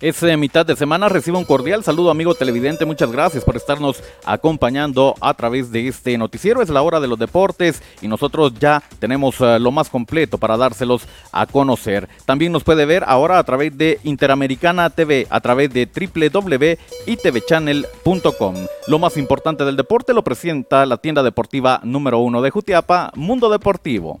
Es eh, mitad de semana, recibo un cordial saludo amigo televidente, muchas gracias por estarnos acompañando a través de este noticiero, es la hora de los deportes y nosotros ya tenemos eh, lo más completo para dárselos a conocer. También nos puede ver ahora a través de Interamericana TV, a través de www.itvchannel.com. Lo más importante del deporte lo presenta la tienda deportiva número uno de Jutiapa, Mundo Deportivo.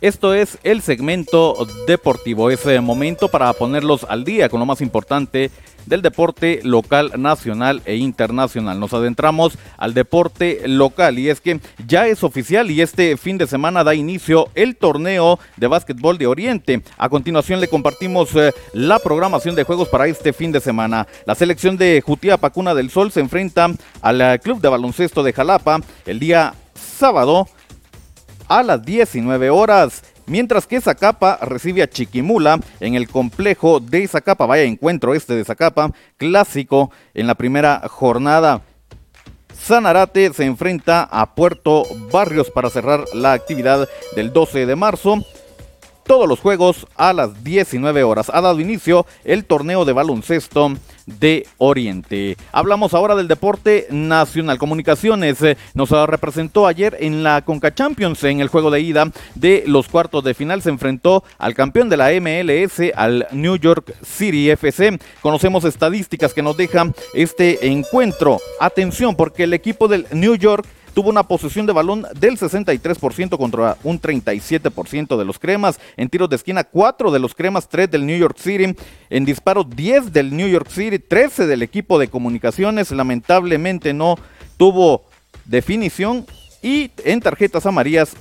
Esto es el segmento deportivo, ese momento para ponerlos al día con lo más importante del deporte local, nacional e internacional. Nos adentramos al deporte local y es que ya es oficial y este fin de semana da inicio el torneo de básquetbol de Oriente. A continuación le compartimos eh, la programación de juegos para este fin de semana. La selección de Jutiapa Cuna del Sol se enfrenta al eh, Club de Baloncesto de Jalapa el día sábado a las 19 horas. Mientras que Zacapa recibe a Chiquimula en el complejo de Zacapa, vaya encuentro este de Zacapa, clásico en la primera jornada. Sanarate se enfrenta a Puerto Barrios para cerrar la actividad del 12 de marzo todos los juegos a las 19 horas. Ha dado inicio el torneo de baloncesto de Oriente. Hablamos ahora del deporte nacional. Comunicaciones eh, nos representó ayer en la Conca Champions en el juego de ida de los cuartos de final. Se enfrentó al campeón de la MLS, al New York City FC. Conocemos estadísticas que nos dejan este encuentro. Atención, porque el equipo del New York tuvo una posesión de balón del 63% contra un 37% de los cremas. En tiros de esquina, 4 de los cremas, 3 del New York City. En disparo, 10 del New York City, 13 del equipo de comunicaciones. Lamentablemente no tuvo definición. Y en tarjetas amarillas,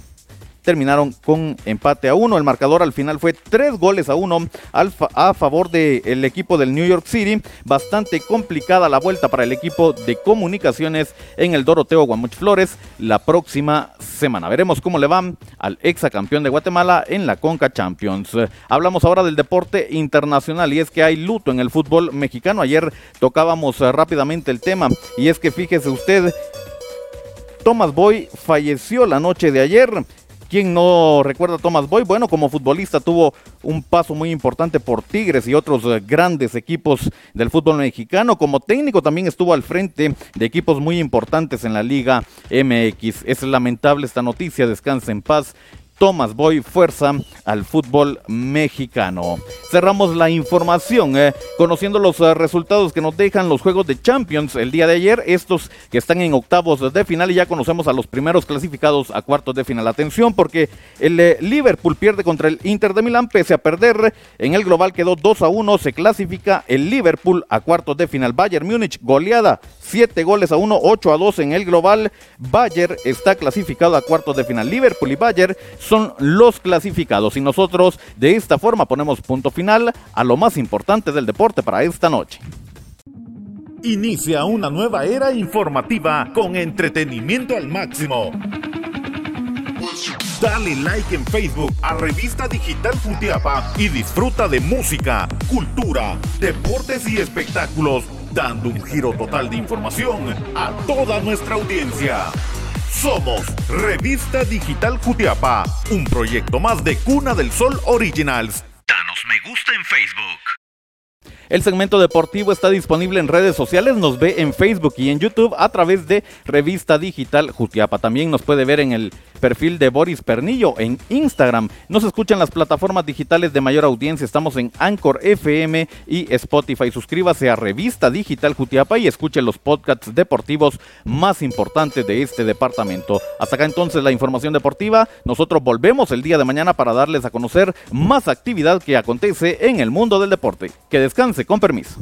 terminaron con empate a uno. El marcador al final fue tres goles a uno a favor del equipo del New York City. Bastante complicada la vuelta para el equipo de comunicaciones en el Doroteo Guamuch Flores la próxima semana. Veremos cómo le van al campeón de Guatemala en la Conca Champions. Hablamos ahora del deporte internacional y es que hay luto en el fútbol mexicano. Ayer tocábamos eh, rápidamente el tema y es que fíjese usted, Thomas Boy falleció la noche de ayer. ¿Quién no recuerda a Thomas Boy? Bueno, como futbolista tuvo un paso muy importante por Tigres y otros eh, grandes equipos del fútbol mexicano. Como técnico también estuvo al frente de equipos muy importantes en la Liga MX. Es lamentable esta noticia, descansa en paz Thomas Boy fuerza al fútbol mexicano. Cerramos la información eh, conociendo los eh, resultados que nos dejan los juegos de Champions el día de ayer. Estos que están en octavos de final y ya conocemos a los primeros clasificados a cuartos de final. Atención porque el eh, Liverpool pierde contra el Inter de Milán pese a perder. En el global quedó 2 a 1. Se clasifica el Liverpool a cuartos de final. Bayern Múnich goleada 7 goles a 1, 8 a 2 en el global. Bayern está clasificado a cuartos de final. Liverpool y Bayern son los clasificados y nosotros de esta forma ponemos punto final a lo más importante del deporte para esta noche. Inicia una nueva era informativa con entretenimiento al máximo. Dale like en Facebook a Revista Digital Jutiapa y disfruta de música, cultura, deportes y espectáculos, dando un giro total de información a toda nuestra audiencia. Somos Revista Digital Jutiapa, un proyecto más de Cuna del Sol Originals. Danos me gusta en Facebook. El segmento deportivo está disponible en redes sociales, nos ve en Facebook y en YouTube a través de Revista Digital Jutiapa. También nos puede ver en el perfil de Boris Pernillo en Instagram. Nos escuchan las plataformas digitales de mayor audiencia. Estamos en Anchor FM y Spotify. Suscríbase a Revista Digital Jutiapa y escuche los podcasts deportivos más importantes de este departamento. Hasta acá entonces la información deportiva. Nosotros volvemos el día de mañana para darles a conocer más actividad que acontece en el mundo del deporte. Que descanse con permiso.